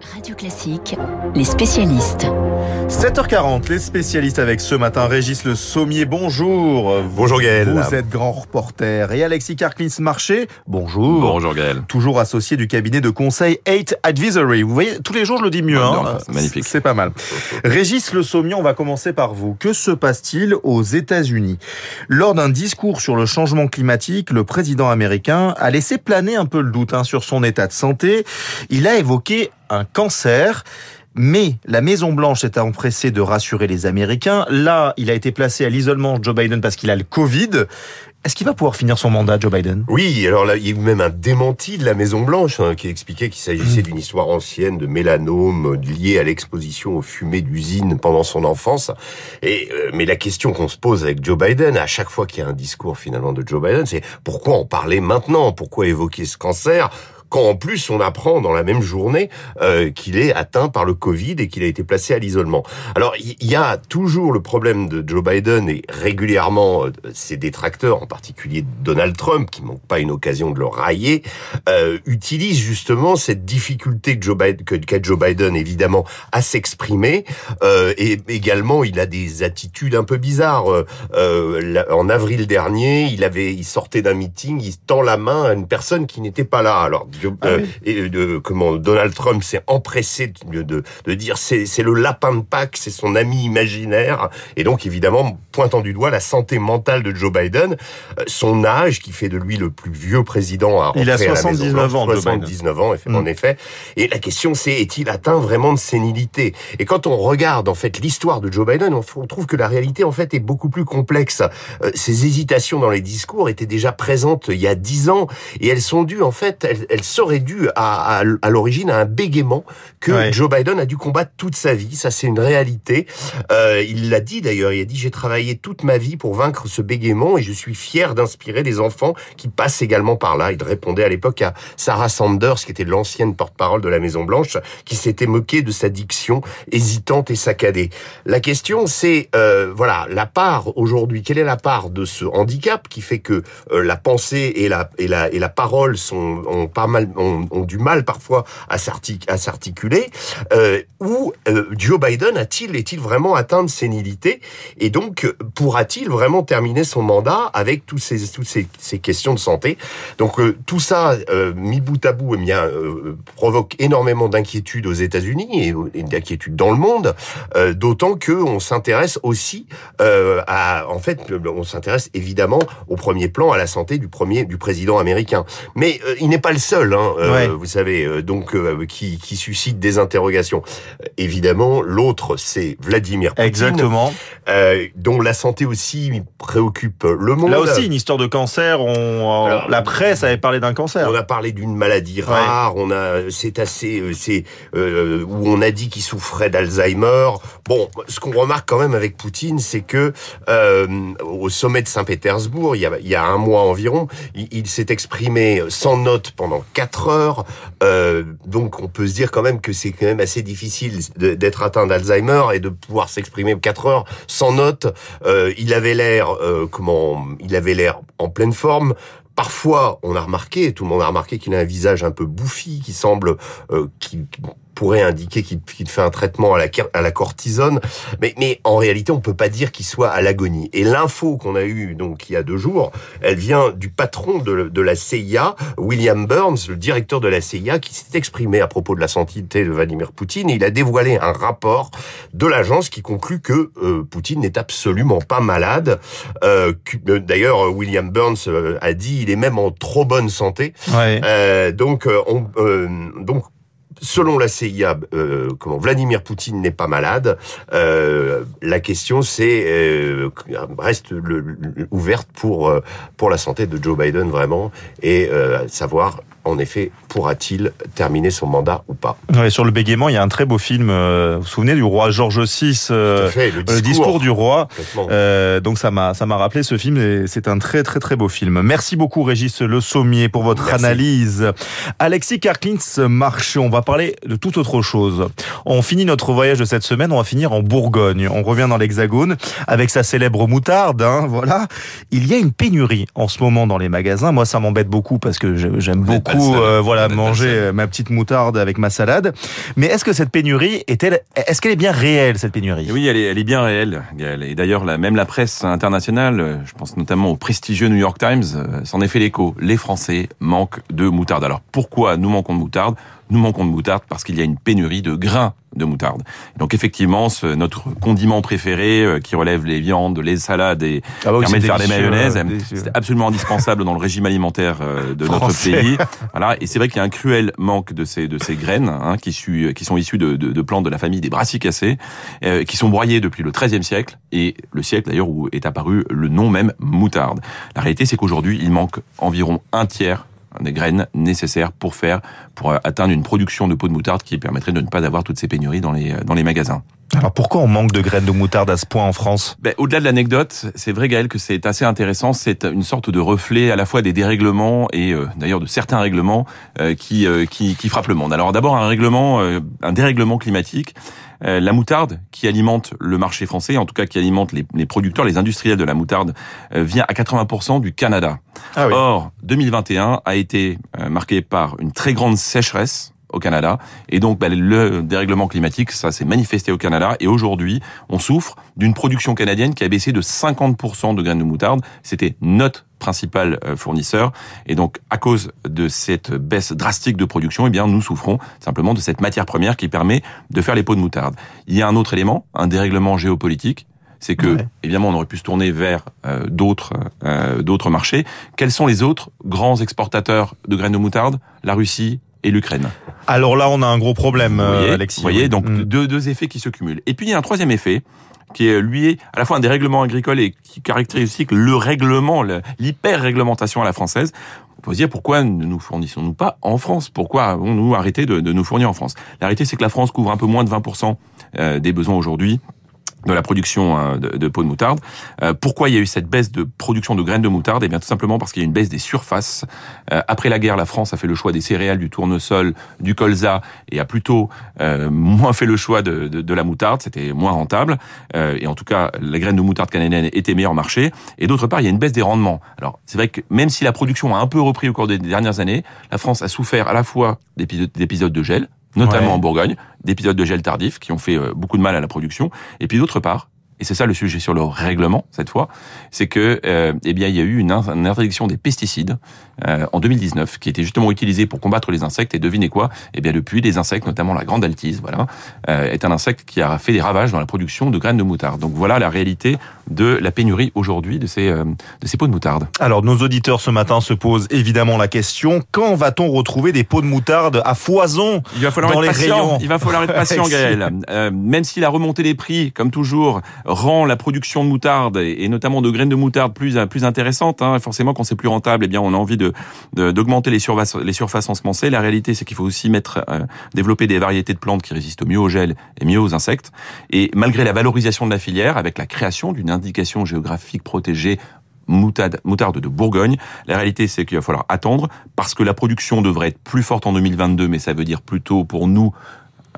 Radio Classique, les spécialistes. 7h40, les spécialistes avec ce matin Régis Le Sommier, bonjour. Bonjour Gaël. Vous êtes grand reporter. Et Alexis Carclins Marché, bonjour. Bonjour Gaël. Toujours associé du cabinet de conseil 8 Advisory. Vous voyez, tous les jours je le dis mieux. hein. magnifique. C'est pas mal. Régis Le Sommier, on va commencer par vous. Que se passe-t-il aux États-Unis? Lors d'un discours sur le changement climatique, le président américain a laissé planer un peu le doute hein, sur son état de santé. Il a évoqué un cancer. Mais la Maison Blanche s'est empressée de rassurer les Américains. Là, il a été placé à l'isolement Joe Biden parce qu'il a le Covid. Est-ce qu'il va pouvoir finir son mandat, Joe Biden? Oui, alors là, il y a eu même un démenti de la Maison Blanche hein, qui expliquait qu'il s'agissait d'une histoire ancienne de mélanome liée à l'exposition aux fumées d'usine pendant son enfance. Et euh, mais la question qu'on se pose avec Joe Biden, à chaque fois qu'il y a un discours finalement de Joe Biden, c'est pourquoi en parler maintenant? Pourquoi évoquer ce cancer? Quand en plus on apprend dans la même journée euh, qu'il est atteint par le Covid et qu'il a été placé à l'isolement. Alors il y, a toujours le problème de Joe Biden et régulièrement euh, ses détracteurs, en particulier Donald Trump, qui manque pas une occasion de le railler, euh, utilisent justement cette difficulté que Joe Biden, que qu'a Joe Biden évidemment à s'exprimer euh, et également il a des attitudes un peu bizarres. Euh, en avril dernier, il avait, il sortait d'un meeting, il tend la main à une personne qui n'était pas là. Alors ah euh, et de, comment Donald Trump s'est empressé de, de, de dire c'est le lapin de Pâques, c'est son ami imaginaire, et donc évidemment pointant du doigt la santé mentale de Joe Biden, euh, son âge qui fait de lui le plus vieux président à Il a 79 ans, 79 ans en effet. Et la question c'est est-il atteint vraiment de sénilité? Et quand on regarde en fait l'histoire de Joe Biden, on, trouve que la réalité en fait est beaucoup plus complexe. Euh, ces hésitations dans les discours étaient déjà présentes il y a dix ans et elles sont dues en fait, elles, elles serait due à, à, à l'origine à un bégaiement que ouais. Joe Biden a dû combattre toute sa vie. Ça, c'est une réalité. Euh, il l'a dit d'ailleurs. Il a dit j'ai travaillé toute ma vie pour vaincre ce bégaiement et je suis fier d'inspirer des enfants qui passent également par là. Il répondait à l'époque à Sarah Sanders, qui était l'ancienne porte-parole de la Maison Blanche, qui s'était moquée de sa diction hésitante et saccadée. La question, c'est euh, voilà la part aujourd'hui. Quelle est la part de ce handicap qui fait que euh, la pensée et la et la et la parole sont ont pas mal ont, du mal parfois à s'articuler, euh, ou euh, Joe Biden a-t-il est-il vraiment atteint de sénilité? Et donc pourra-t-il vraiment terminer son mandat avec ces toutes ces, questions de santé? Donc euh, tout ça mis bout à bout, eh bien provoque énormément d'inquiétude aux États-Unis et, et d'inquiétude dans le monde, d'autant que on s'intéresse aussi à en fait on s'intéresse évidemment au premier plan à la santé du premier du président américain, mais il n'est pas le seul. Hein, ouais. vous savez, donc euh, qui, qui, suscite des interrogations. évidemment, l'autre, c'est Vladimir Poutine. Exactement. Euh, dont la santé aussi préoccupe le monde. Là aussi, une histoire de cancer. On, Alors, la presse avait parlé d'un cancer. On a parlé d'une maladie rare. Ouais. On a, c'est assez, euh, c'est euh, où on a dit qu'il souffrait d'Alzheimer. Bon, ce qu'on remarque quand même avec Poutine, c'est que euh, au sommet de Saint-Pétersbourg, il y a, il y a un mois environ, il, il s'est exprimé sans note pendant quatre heures. Euh, donc on peut se dire quand même que c'est quand même assez difficile d'être atteint d'Alzheimer et de pouvoir s'exprimer quatre heures sans note. Euh, il avait l'air euh, comment Il avait l'air en pleine forme. Parfois, on a remarqué, tout le monde a remarqué qu'il a un visage un peu bouffi, qui semble, qui, pourrait indiquer qu'il qu fait un traitement à la, à la cortisone, mais, mais en réalité, on peut pas dire qu'il soit à l'agonie. Et l'info qu'on a eue donc il y a deux jours, elle vient du patron de, de, la CIA, William Burns, le directeur de la CIA, qui s'est exprimé à propos de la santé de Vladimir Poutine. Et il a dévoilé un rapport de l'agence qui conclut que euh, Poutine n'est absolument pas malade. Euh, D'ailleurs, William Burns euh, a dit il est même en trop bonne santé. Ouais. Euh, donc, on, donc selon la CIA, euh, comment Vladimir Poutine n'est pas malade. Euh, la question c'est euh, reste ouverte pour pour la santé de Joe Biden vraiment et savoir en effet, pourra-t-il terminer son mandat ou pas ouais, Sur le bégaiement, il y a un très beau film. Euh, vous vous souvenez du roi George VI, euh, fait, le, discours. le, discours. du roi. Euh, donc ça m'a ça m'a rappelé ce film et c'est un très très très beau film. Merci beaucoup Régis Le Sommier pour votre Merci. analyse. Alexis Karklins Marché, on va parler de toute autre chose. On finit notre voyage de cette semaine, on va finir en Bourgogne. On revient dans l'Hexagone avec sa célèbre moutarde. Hein, voilà. Il y a une pénurie en ce moment dans les magasins. Moi, ça m'embête beaucoup parce que j'aime beaucoup beaucoup euh, voilà manger euh, ma petite moutarde avec ma salade. Mais est-ce que cette pénurie est-elle est-ce qu'elle est bien réelle cette pénurie? Oui, elle est, elle est bien réelle. Et d'ailleurs, même la presse internationale, je pense notamment au prestigieux New York Times, s'en est fait l'écho. Les Français manquent de moutarde. Alors pourquoi nous manquons de moutarde? Nous manquons de moutarde parce qu'il y a une pénurie de grains de moutarde. Donc effectivement, ce, notre condiment préféré euh, qui relève les viandes, les salades et ah bah permet de faire des mayonnaises, c'est absolument indispensable dans le régime alimentaire euh, de notre pays. Voilà, et c'est vrai qu'il y a un cruel manque de ces de ces graines hein, qui, qui sont issues de, de, de, plantes de la famille des brassicacées, euh, qui sont broyées depuis le XIIIe siècle et le siècle d'ailleurs où est apparu le nom même moutarde. La réalité, c'est qu'aujourd'hui, il manque environ un tiers des graines nécessaires pour faire, pour atteindre une production de peau de moutarde qui permettrait de ne pas avoir toutes ces pénuries dans les, dans les magasins. Alors pourquoi on manque de graines de moutarde à ce point en France? Ben, Au-delà de l'anecdote, c'est vrai Gaël que c'est assez intéressant. C'est une sorte de reflet à la fois des dérèglements et euh, d'ailleurs de certains règlements euh, qui, euh, qui, qui frappent le monde. Alors d'abord un règlement, un dérèglement climatique. la moutarde qui alimente le marché français, en tout cas qui alimente les, les producteurs, les industriels de la moutarde, vient à 80% du Canada. Ah oui. Or 2021 a été marqué par une très grande sécheresse au Canada. Et donc, bah, le dérèglement climatique, ça s'est manifesté au Canada. Et aujourd'hui, on souffre d'une production canadienne qui a baissé de 50% de graines de moutarde. C'était notre principal euh, fournisseur. Et donc, à cause de cette baisse drastique de production, eh bien, nous souffrons simplement de cette matière première qui permet de faire les pots de moutarde. Il y a un autre élément, un dérèglement géopolitique c'est que évidemment on aurait pu se tourner vers euh, d'autres euh, d'autres marchés. Quels sont les autres grands exportateurs de graines de moutarde? La Russie, et l'Ukraine. Alors là, on a un gros problème, euh, Alexis. Vous voyez, donc mm. deux, deux effets qui se cumulent. Et puis il y a un troisième effet qui est lui à la fois un des règlements agricoles et qui caractérise aussi le règlement, l'hyper-réglementation à la française. On peut se dire pourquoi ne nous fournissons-nous pas en France? Pourquoi avons-nous arrêté de, de, nous fournir en France? La réalité, c'est que la France couvre un peu moins de 20% euh, des besoins aujourd'hui de la production hein, de, peau de moutarde. Euh, pourquoi il y a eu cette baisse de production de graines de moutarde? Eh bien, tout simplement parce qu'il y a une baisse des surfaces. Euh, après la guerre, la France a fait le choix des céréales, du tournesol, du colza, et a plutôt euh, moins fait le choix de, de, de la moutarde. C'était moins rentable. et en tout cas, la graine de moutarde canadienne était meilleure marché. Et d'autre part, il y a une baisse des rendements. Alors, c'est vrai que même si la production a un peu repris au cours des dernières années, la France a souffert à la fois d'épisodes de gel, notamment en Bourgogne, d'épisodes de gel tardif qui ont fait euh, beaucoup de mal à la production. Et puis d'autre part, et c'est ça le sujet sur le règlement cette fois, c'est que euh, eh bien il y a eu une, interdiction des pesticides euh, en 2019 qui était justement utilisée pour combattre les insectes et devinez quoi? Eh bien depuis les insectes, notamment la grande altise, voilà, euh, est un insecte qui a fait des ravages dans la production de graines de moutarde. Donc voilà la réalité de la pénurie aujourd'hui de ces euh, de ces pots de moutarde. Alors nos auditeurs ce matin se posent évidemment la question quand va-t-on retrouver des pots de moutarde à foison Il va falloir dans être les patient. rayons Il va falloir être patient, Gaël. Euh, même si la remontée des prix, comme toujours, rend la production de moutarde et, notamment de graines de moutarde plus plus intéressante. Hein. Forcément, quand c'est plus rentable, eh bien, on a envie de d'augmenter les surfaces les surfaces ensemencées. La réalité, c'est qu'il faut aussi mettre euh, développer des variétés de plantes qui résistent mieux au gel et mieux aux insectes. Et malgré la valorisation de la filière, avec la création d'une indication géographique protégée moutarde, de Bourgogne. La réalité, c'est qu'il va falloir attendre parce que la production devrait être plus forte en 2022, mais ça veut dire plutôt pour nous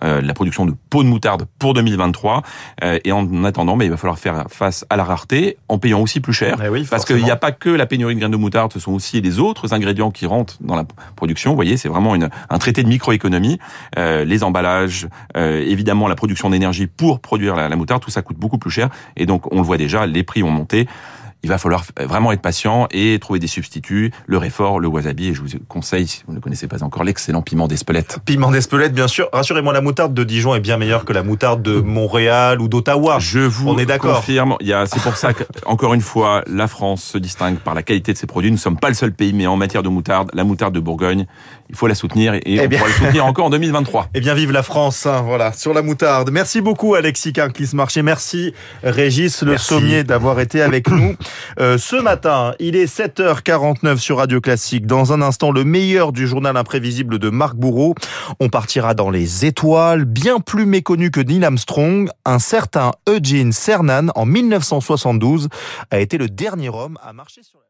la production de peau de moutarde pour 2023. Euh, et en attendant, mais il va falloir faire face à la rareté en payant aussi plus cher. Eh oui, parce qu'il n'y a pas que la pénurie de graines de moutarde, ce sont aussi les autres ingrédients qui rentrent dans la production. Vous voyez, c'est vraiment une, un traité de microéconomie. Euh, les emballages, euh, évidemment la production d'énergie pour produire la, la moutarde, tout ça coûte beaucoup plus cher. Et donc, on le voit déjà, les prix ont monté il va falloir vraiment être patient et trouver des substituts, le réfort, le wasabi, et je vous conseille, si vous ne connaissez pas encore, l'excellent piment d'Espelette. Piment d'Espelette, bien sûr. Rassurez-moi, la moutarde de Dijon est bien meilleure que la moutarde de Montréal ou d'Ottawa. Je vous On est d'accord. confirme. C'est pour ça que, encore une fois, la France se distingue par la qualité de ses produits. Nous ne sommes pas le seul pays, mais en matière de moutarde, la moutarde de Bourgogne, il faut la soutenir et on bien. pourra le soutenir encore en 2023. Eh bien, vive la France, hein, voilà, sur la moutarde. Merci beaucoup, Alexis Carclis-Marché. Merci, Régis Le Merci. Sommier, d'avoir été avec nous euh, ce matin. Il est 7h49 sur Radio Classique. Dans un instant, le meilleur du journal imprévisible de Marc Bourreau. On partira dans les étoiles, bien plus méconnu que Neil Armstrong. Un certain Eugene Cernan, en 1972, a été le dernier homme à marcher sur la